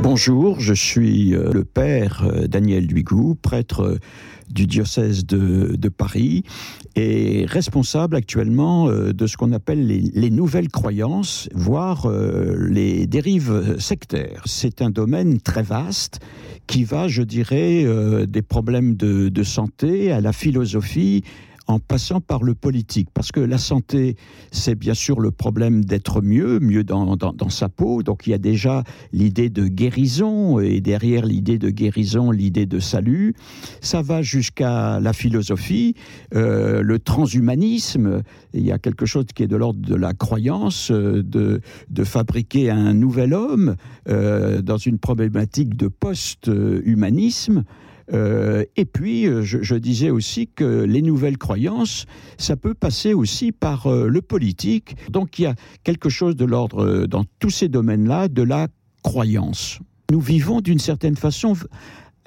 Bonjour, je suis euh, le père euh, Daniel Duigou, prêtre euh, du diocèse de, Paris et responsable actuellement de ce qu'on appelle les, les, nouvelles croyances, voire les dérives sectaires. C'est un domaine très vaste qui va, je dirais, des problèmes de santé à la philosophie, en passant par le politique. Parce que la santé, c'est bien sûr le problème d'être mieux, mieux dans, sa peau. Donc il y a déjà l'idée de guérison, et derrière l'idée de guérison, l'idée de salut. Ça va jusqu'à la philosophie, euh, le transhumanisme. Il y a quelque chose qui est de l'ordre de la croyance, euh, de, de fabriquer un nouvel homme euh, dans une problématique de post-humanisme. Euh, et puis, euh, je, disais aussi que les nouvelles croyances, ça peut passer aussi par euh, le politique. Donc, il y a quelque chose de l'ordre, dans tous ces domaines-là, de la croyance. Nous vivons d'une certaine façon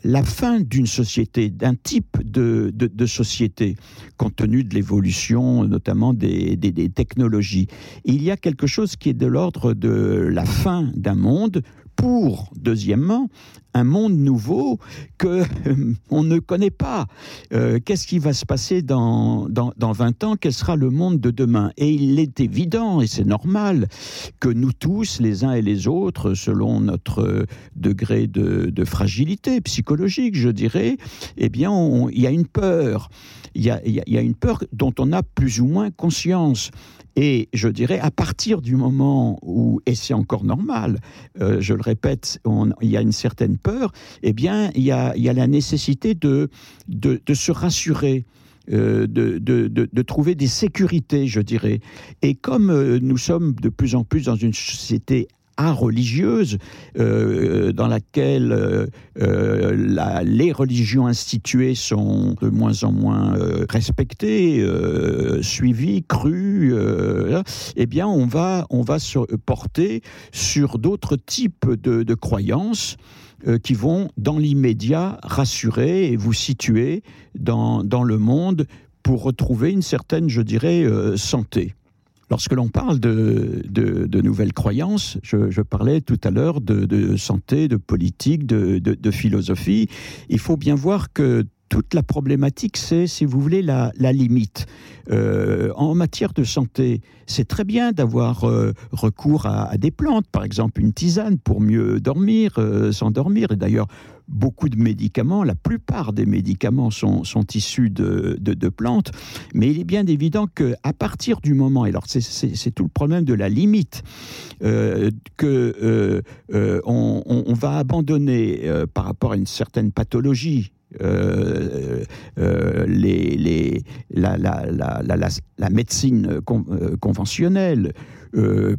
la fin d'une société, d'un type de, société, compte tenu de l'évolution notamment des technologies. Il y a quelque chose qui est de l'ordre de la fin d'un monde, pour, deuxièmement, un monde nouveau que euh, on ne connaît pas. Euh, Qu'est-ce qui va se passer dans, dans, dans 20 ans? Quel sera le monde de demain? Et il est évident, et c'est normal, que nous tous, les uns et les autres, selon notre degré de, fragilité psychologique, je dirais, eh bien, il y a une peur. Il y, a, il y a une peur dont on a plus ou moins conscience. Et je dirais, à partir du moment où, et c'est encore normal, euh, je le répète, il y a une certaine peur, eh bien, il y a, la nécessité de, se rassurer. Euh, de trouver des sécurités, je dirais. Et comme euh, nous sommes de plus en plus dans une société religieuse euh, dans laquelle euh, euh, les religions instituées sont de moins en moins respectées, suivies, crues, eh bien on va, se porter sur d'autres types de, croyances qui vont dans l'immédiat rassurer et vous situer dans, dans le monde pour retrouver une certaine, je dirais, santé. Lorsque l'on parle de, de, nouvelles croyances, je, parlais tout à l'heure de, de santé, de politique, de philosophie, il faut bien voir que toute la problématique, c'est, si vous voulez, la, limite. Euh, en matière de santé, c'est très bien d'avoir euh, recours à, des plantes, par exemple une tisane pour mieux dormir, euh, s'endormir. Et d'ailleurs, beaucoup de médicaments, la plupart des médicaments sont, issus de, plantes, mais il est bien évident qu'à partir du moment, et alors c'est tout le problème de la limite, euh, que on, va abandonner par rapport à une certaine pathologie, Euh, euh, les, les, la, la, la, la, médecine euh, conventionnelle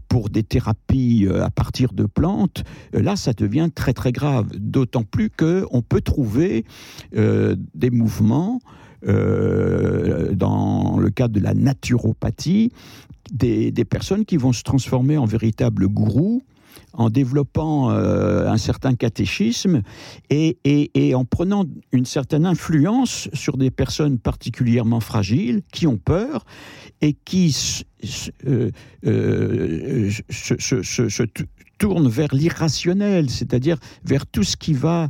pour des thérapies à partir de plantes, là ça devient très très grave, d'autant plus qu'on peut trouver des mouvements dans le cadre de la naturopathie, des, des personnes qui vont se transformer en véritables gourous, en développant euh, un certain catéchisme et, en prenant une certaine influence sur des personnes particulièrement fragiles qui ont peur et qui euh, euh, se tournent vers l'irrationnel, c'est-à-dire vers tout ce qui va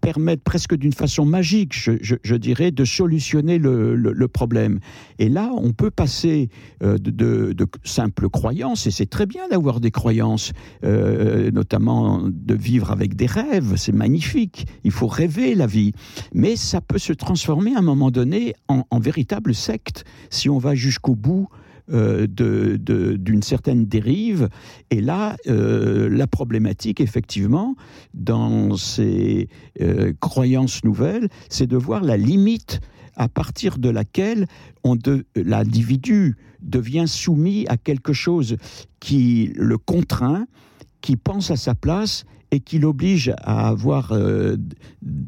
permettre presque d'une façon magique, je, dirais, de solutionner le, problème. Et là, on peut passer euh, de, simples croyances, et c'est très bien d'avoir des croyances, euh, notamment de vivre avec des rêves, c'est magnifique, il faut rêver la vie, mais ça peut se transformer à un moment donné en véritable secte si on va jusqu'au bout euh, d'une certaine dérive. Et là, euh, la problématique, effectivement, dans ces euh, croyances nouvelles, c'est de voir la limite à partir de laquelle l'individu devient soumis à quelque chose qui le contraint, qui pense à sa place et qui l'oblige à avoir euh,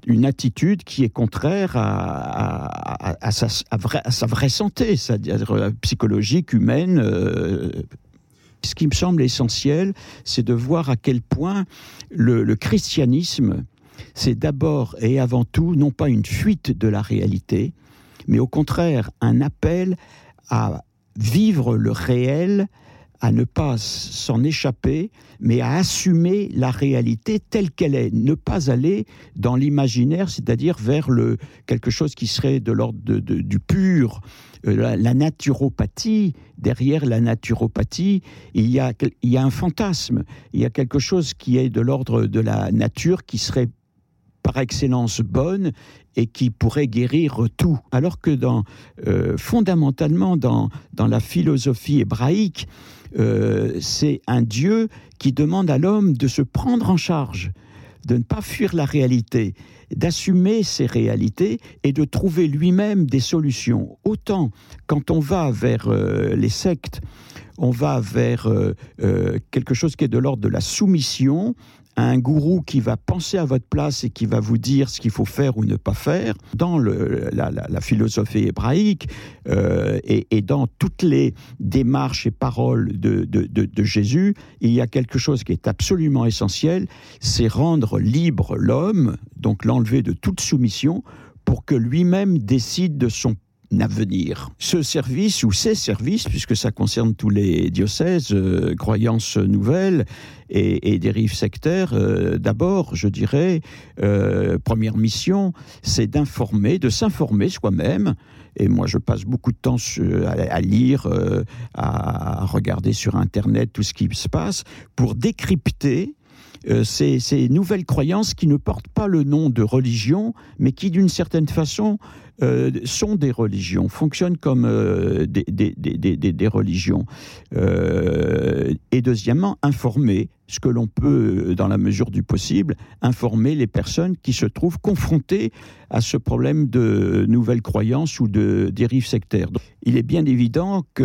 une attitude qui est contraire à, sa, vraie santé, c'est-à-dire euh, psychologique, humaine. Euh, ce qui me semble essentiel, c'est de voir à quel point le christianisme, c'est d'abord et avant tout non pas une fuite de la réalité, mais au contraire un appel à vivre le réel, à ne pas s'en échapper, mais à assumer la réalité telle qu'elle est, ne pas aller dans l'imaginaire, c'est-à-dire vers le, quelque chose qui serait de l'ordre du pur, euh, la, naturopathie, derrière la naturopathie, il y, a, il y a un fantasme, il y a quelque chose qui est de l'ordre de la nature qui serait par excellence bonne et qui pourrait guérir tout. Alors que dans, euh, fondamentalement, dans, dans la philosophie hébraïque, euh, c'est un Dieu qui demande à l'homme de se prendre en charge, de ne pas fuir la réalité, d'assumer ces réalités et de trouver lui-même des solutions. Autant quand on va vers euh, les sectes, on va vers quelque chose qui est de l'ordre de la soumission, un gourou qui va penser à votre place et qui va vous dire ce qu'il faut faire ou ne pas faire. Dans la, philosophie hébraïque euh, et, dans toutes les démarches et paroles de, de, Jésus, il y a quelque chose qui est absolument essentiel, c'est rendre libre l'homme, donc l'enlever de toute soumission, pour que lui-même décide de son avenir. Ce service ou ces services, puisque ça concerne tous les diocèses, euh, croyances nouvelles et, dérives sectaires, euh, d'abord, je dirais, euh, première mission, c'est d'informer, de s'informer soi-même. Et moi, je passe beaucoup de temps à, lire, à regarder sur Internet tout ce qui se passe, pour décrypter ces, ces, nouvelles croyances qui ne portent pas le nom de religion, mais qui, d'une certaine façon, euh, sont des religions, fonctionnent comme euh, des, des, des, des, religions. Euh, et deuxièmement, informer ce que l'on peut, dans la mesure du possible, informer les personnes qui se trouvent confrontées à ce problème de nouvelles croyances ou de dérives sectaires. Il est bien évident qu'il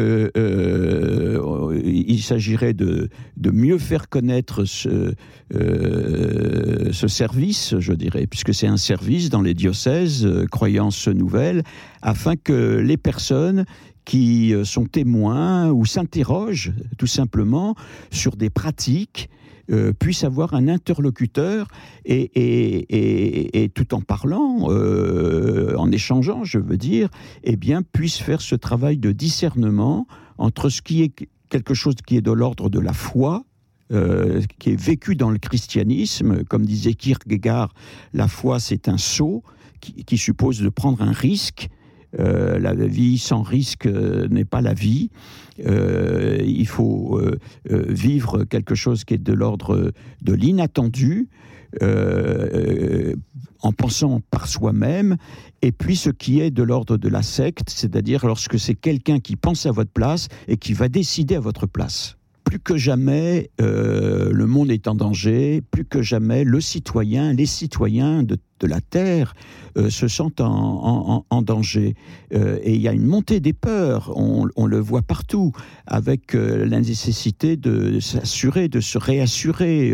euh, s'agirait de, de, mieux faire connaître ce, euh, ce service, je dirais, puisque c'est un service dans les diocèses, euh, croyances nouvelles, afin que les personnes qui euh, sont témoins ou s'interrogent tout simplement sur des pratiques euh, puissent avoir un interlocuteur et, et, tout en parlant, euh, en échangeant, je veux dire, eh bien, puissent faire ce travail de discernement entre ce qui est quelque chose qui est de l'ordre de la foi, qui est vécu dans le christianisme, comme disait Kierkegaard, la foi c'est un saut qui, suppose de prendre un risque euh, la vie sans risque euh, n'est pas la vie. Euh, il faut vivre quelque chose qui est de l'ordre de l'inattendu. En pensant par soi-même, et puis ce qui est de l'ordre de la secte, c'est-à-dire lorsque c'est quelqu'un qui pense à votre place et qui va décider à votre place plus que jamais, euh, le monde est en danger, plus que jamais, le citoyen, les citoyens de, la Terre euh, se sentent en, danger. Euh, et il y a une montée des peurs, on, le voit partout, avec la nécessité de s'assurer, de se réassurer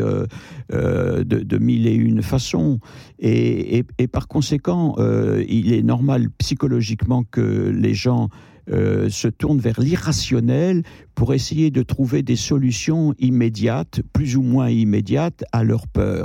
de, mille et une façons. et par conséquent, il est normal psychologiquement que les gens euh, se tournent vers l'irrationnel pour essayer de trouver des solutions immédiates, plus ou moins immédiates, à leur peur.